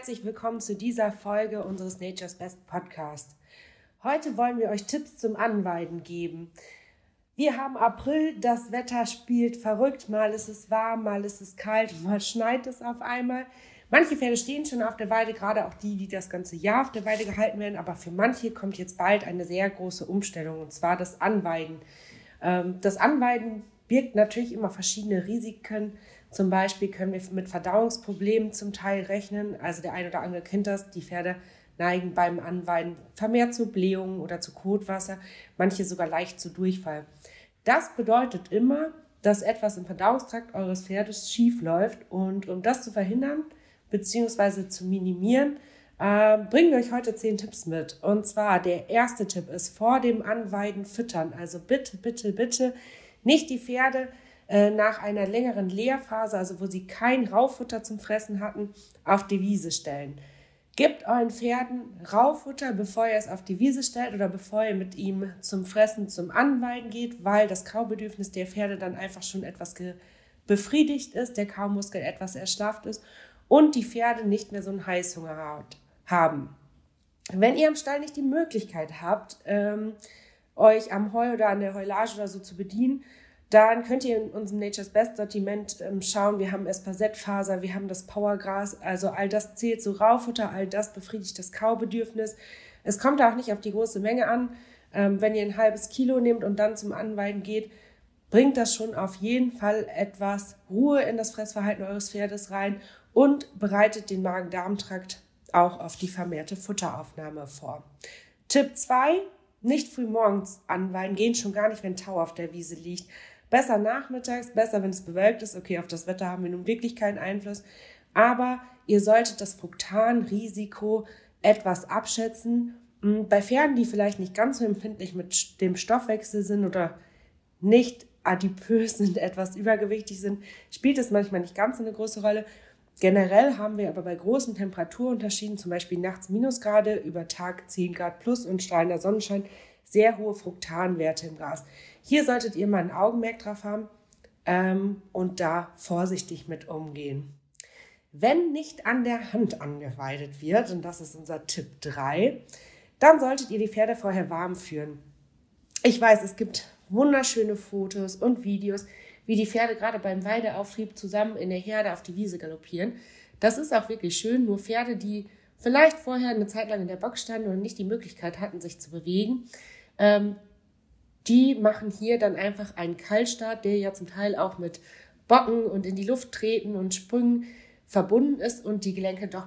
herzlich willkommen zu dieser Folge unseres Nature's Best Podcast. Heute wollen wir euch Tipps zum Anweiden geben. Wir haben April, das Wetter spielt verrückt, mal ist es warm, mal ist es kalt, mal schneit es auf einmal. Manche Pferde stehen schon auf der Weide, gerade auch die, die das ganze Jahr auf der Weide gehalten werden, aber für manche kommt jetzt bald eine sehr große Umstellung und zwar das Anweiden. Ähm, das Anweiden birgt natürlich immer verschiedene Risiken. Zum Beispiel können wir mit Verdauungsproblemen zum Teil rechnen. Also der eine oder andere kennt das. Die Pferde neigen beim Anweiden vermehrt zu Blähungen oder zu Kotwasser, manche sogar leicht zu Durchfall. Das bedeutet immer, dass etwas im Verdauungstrakt eures Pferdes schief läuft. Und um das zu verhindern bzw. zu minimieren, äh, bringen wir euch heute zehn Tipps mit. Und zwar der erste Tipp ist vor dem Anweiden füttern. Also bitte, bitte, bitte nicht die Pferde äh, nach einer längeren Leerphase, also wo sie kein Raufutter zum Fressen hatten, auf die Wiese stellen. Gebt euren Pferden Raufutter, bevor ihr es auf die Wiese stellt oder bevor ihr mit ihm zum Fressen, zum Anweiden geht, weil das Kaubedürfnis der Pferde dann einfach schon etwas befriedigt ist, der Kaumuskel etwas erschlafft ist und die Pferde nicht mehr so einen Heißhunger haben. Wenn ihr am Stall nicht die Möglichkeit habt, ähm, euch am Heu oder an der Heulage oder so zu bedienen, dann könnt ihr in unserem Nature's Best Sortiment ähm, schauen. Wir haben Espasettfaser, wir haben das Powergras. Also all das zählt zu Raufutter, all das befriedigt das Kaubedürfnis. Es kommt auch nicht auf die große Menge an. Ähm, wenn ihr ein halbes Kilo nehmt und dann zum Anweiden geht, bringt das schon auf jeden Fall etwas Ruhe in das Fressverhalten eures Pferdes rein und bereitet den Magen-Darm-Trakt auch auf die vermehrte Futteraufnahme vor. Tipp 2, nicht früh morgens anweiden, gehen schon gar nicht, wenn Tau auf der Wiese liegt. Besser nachmittags, besser, wenn es bewölkt ist. Okay, auf das Wetter haben wir nun wirklich keinen Einfluss. Aber ihr solltet das Fruktanrisiko etwas abschätzen. Hm, bei Pferden, die vielleicht nicht ganz so empfindlich mit dem Stoffwechsel sind oder nicht adipös sind, etwas übergewichtig sind, spielt es manchmal nicht ganz so eine große Rolle. Generell haben wir aber bei großen Temperaturunterschieden, zum Beispiel nachts Minusgrade, über Tag 10 Grad plus und strahlender Sonnenschein, sehr hohe Fruktanwerte im Gras. Hier solltet ihr mal ein Augenmerk drauf haben ähm, und da vorsichtig mit umgehen. Wenn nicht an der Hand angeweidet wird, und das ist unser Tipp 3, dann solltet ihr die Pferde vorher warm führen. Ich weiß, es gibt wunderschöne Fotos und Videos, wie die Pferde gerade beim Weideauftrieb zusammen in der Herde auf die Wiese galoppieren. Das ist auch wirklich schön, nur Pferde, die vielleicht vorher eine Zeit lang in der Box standen und nicht die Möglichkeit hatten, sich zu bewegen, ähm, die machen hier dann einfach einen Kaltstart, der ja zum Teil auch mit Bocken und in die Luft treten und Sprüngen verbunden ist und die Gelenke doch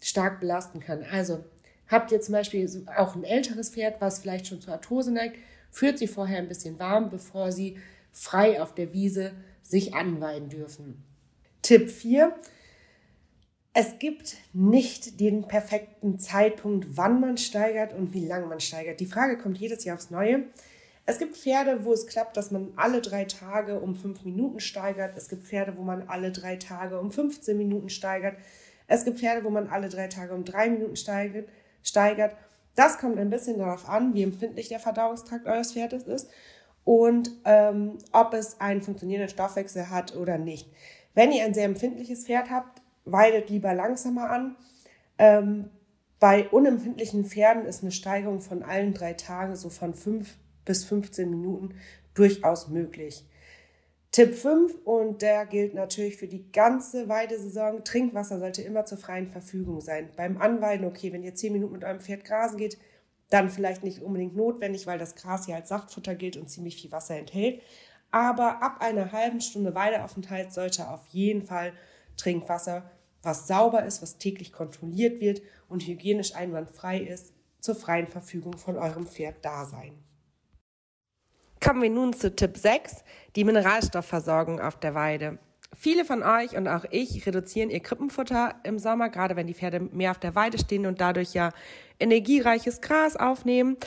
stark belasten kann. Also habt ihr zum Beispiel auch ein älteres Pferd, was vielleicht schon zur Arthrose neigt, führt sie vorher ein bisschen warm, bevor sie frei auf der Wiese sich anweiden dürfen. Tipp 4. Es gibt nicht den perfekten Zeitpunkt, wann man steigert und wie lange man steigert. Die Frage kommt jedes Jahr aufs Neue. Es gibt Pferde, wo es klappt, dass man alle drei Tage um fünf Minuten steigert. Es gibt Pferde, wo man alle drei Tage um 15 Minuten steigert. Es gibt Pferde, wo man alle drei Tage um drei Minuten steigert. Das kommt ein bisschen darauf an, wie empfindlich der Verdauungstrakt eures Pferdes ist und ähm, ob es einen funktionierenden Stoffwechsel hat oder nicht. Wenn ihr ein sehr empfindliches Pferd habt, weidet lieber langsamer an. Ähm, bei unempfindlichen Pferden ist eine Steigerung von allen drei Tagen, so von fünf bis 15 Minuten durchaus möglich. Tipp 5, und der gilt natürlich für die ganze Weidesaison, Trinkwasser sollte immer zur freien Verfügung sein. Beim Anweiden, okay, wenn ihr 10 Minuten mit eurem Pferd grasen geht, dann vielleicht nicht unbedingt notwendig, weil das Gras hier als Saftfutter gilt und ziemlich viel Wasser enthält. Aber ab einer halben Stunde Weideaufenthalt sollte auf jeden Fall Trinkwasser, was sauber ist, was täglich kontrolliert wird und hygienisch einwandfrei ist, zur freien Verfügung von eurem Pferd da sein. Kommen wir nun zu Tipp 6, die Mineralstoffversorgung auf der Weide. Viele von euch und auch ich reduzieren ihr Krippenfutter im Sommer, gerade wenn die Pferde mehr auf der Weide stehen und dadurch ja energiereiches Gras aufnehmen.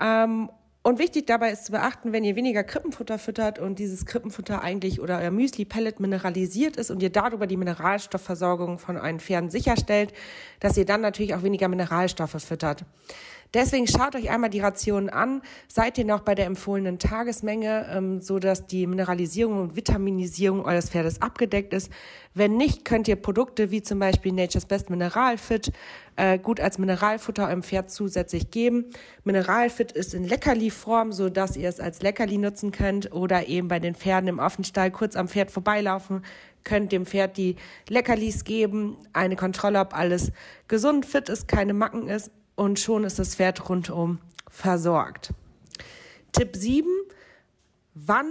Ähm, und wichtig dabei ist zu beachten, wenn ihr weniger Krippenfutter füttert und dieses Krippenfutter eigentlich oder euer Müsli-Pellet mineralisiert ist und ihr darüber die Mineralstoffversorgung von euren Pferden sicherstellt, dass ihr dann natürlich auch weniger Mineralstoffe füttert. Deswegen schaut euch einmal die Rationen an. Seid ihr noch bei der empfohlenen Tagesmenge, ähm, so dass die Mineralisierung und Vitaminisierung eures Pferdes abgedeckt ist? Wenn nicht, könnt ihr Produkte wie zum Beispiel Nature's Best Mineralfit äh, gut als Mineralfutter eurem Pferd zusätzlich geben. Mineralfit ist in Leckerli-Form, so dass ihr es als Leckerli nutzen könnt oder eben bei den Pferden im Offenstall kurz am Pferd vorbeilaufen, könnt dem Pferd die Leckerlis geben, eine Kontrolle, ob alles gesund, fit ist, keine Macken ist und schon ist das Pferd rundum versorgt. Tipp 7. Wann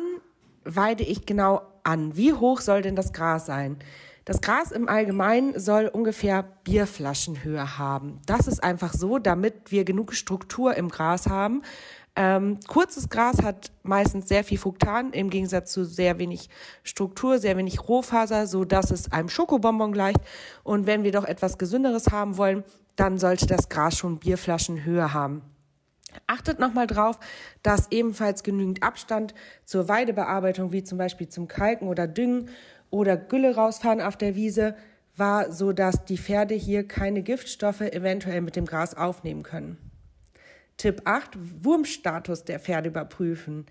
weide ich genau an? Wie hoch soll denn das Gras sein? Das Gras im Allgemeinen soll ungefähr Bierflaschenhöhe haben. Das ist einfach so, damit wir genug Struktur im Gras haben. Ähm, kurzes Gras hat meistens sehr viel Fruktan im Gegensatz zu sehr wenig Struktur, sehr wenig Rohfaser, so dass es einem Schokobonbon gleicht. Und wenn wir doch etwas Gesünderes haben wollen, dann sollte das Gras schon Bierflaschenhöhe haben. Achtet nochmal drauf, dass ebenfalls genügend Abstand zur Weidebearbeitung, wie zum Beispiel zum Kalken oder Düngen oder Gülle rausfahren auf der Wiese, war, so dass die Pferde hier keine Giftstoffe eventuell mit dem Gras aufnehmen können. Tipp 8, Wurmstatus der Pferde überprüfen.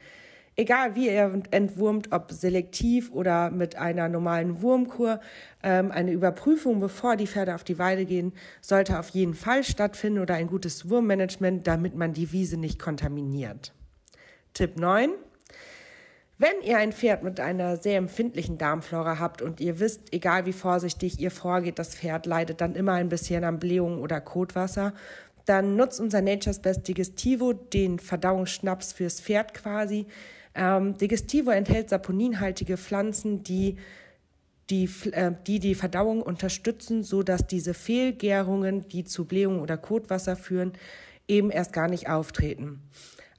Egal wie er entwurmt, ob selektiv oder mit einer normalen Wurmkur, ähm, eine Überprüfung, bevor die Pferde auf die Weide gehen, sollte auf jeden Fall stattfinden oder ein gutes Wurmmanagement, damit man die Wiese nicht kontaminiert. Tipp 9. Wenn ihr ein Pferd mit einer sehr empfindlichen Darmflora habt und ihr wisst, egal wie vorsichtig ihr vorgeht, das Pferd leidet dann immer ein bisschen an Blähungen oder Kotwasser, dann nutzt unser Nature's Best Digestivo, den Verdauungsschnaps fürs Pferd quasi, ähm, Digestivo enthält saponinhaltige Pflanzen, die die, äh, die die Verdauung unterstützen, so dass diese Fehlgärungen, die zu Blähung oder Kotwasser führen, eben erst gar nicht auftreten.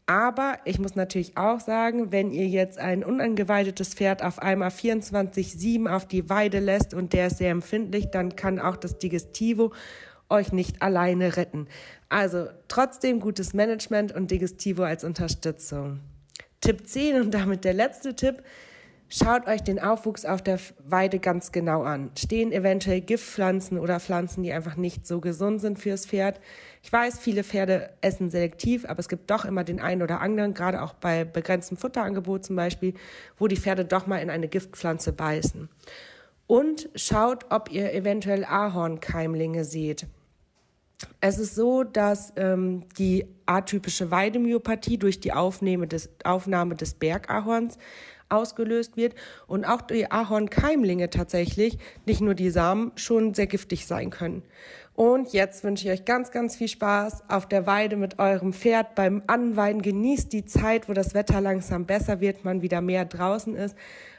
Aber ich muss natürlich auch sagen, wenn ihr jetzt ein unangeweidetes Pferd auf einmal 24-7 auf die Weide lässt und der ist sehr empfindlich, dann kann auch das Digestivo euch nicht alleine retten. Also trotzdem gutes Management und Digestivo als Unterstützung. Tipp 10 und damit der letzte Tipp. Schaut euch den Aufwuchs auf der Weide ganz genau an. Stehen eventuell Giftpflanzen oder Pflanzen, die einfach nicht so gesund sind fürs Pferd. Ich weiß, viele Pferde essen selektiv, aber es gibt doch immer den einen oder anderen, gerade auch bei begrenztem Futterangebot zum Beispiel, wo die Pferde doch mal in eine Giftpflanze beißen. Und schaut, ob ihr eventuell Ahornkeimlinge seht. Es ist so, dass ähm, die atypische Weidemyopathie durch die Aufnahme des, Aufnahme des Bergahorns ausgelöst wird und auch die Ahornkeimlinge tatsächlich, nicht nur die Samen, schon sehr giftig sein können. Und jetzt wünsche ich euch ganz, ganz viel Spaß auf der Weide mit eurem Pferd beim Anweiden. Genießt die Zeit, wo das Wetter langsam besser wird, man wieder mehr draußen ist,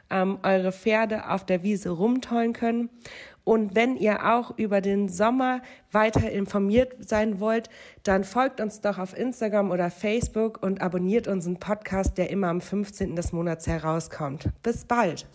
ähm, eure Pferde auf der Wiese rumtollen können. Und wenn ihr auch über den Sommer weiter informiert sein wollt, dann folgt uns doch auf Instagram oder Facebook und abonniert unseren Podcast, der immer am 15. des Monats herauskommt. Bis bald!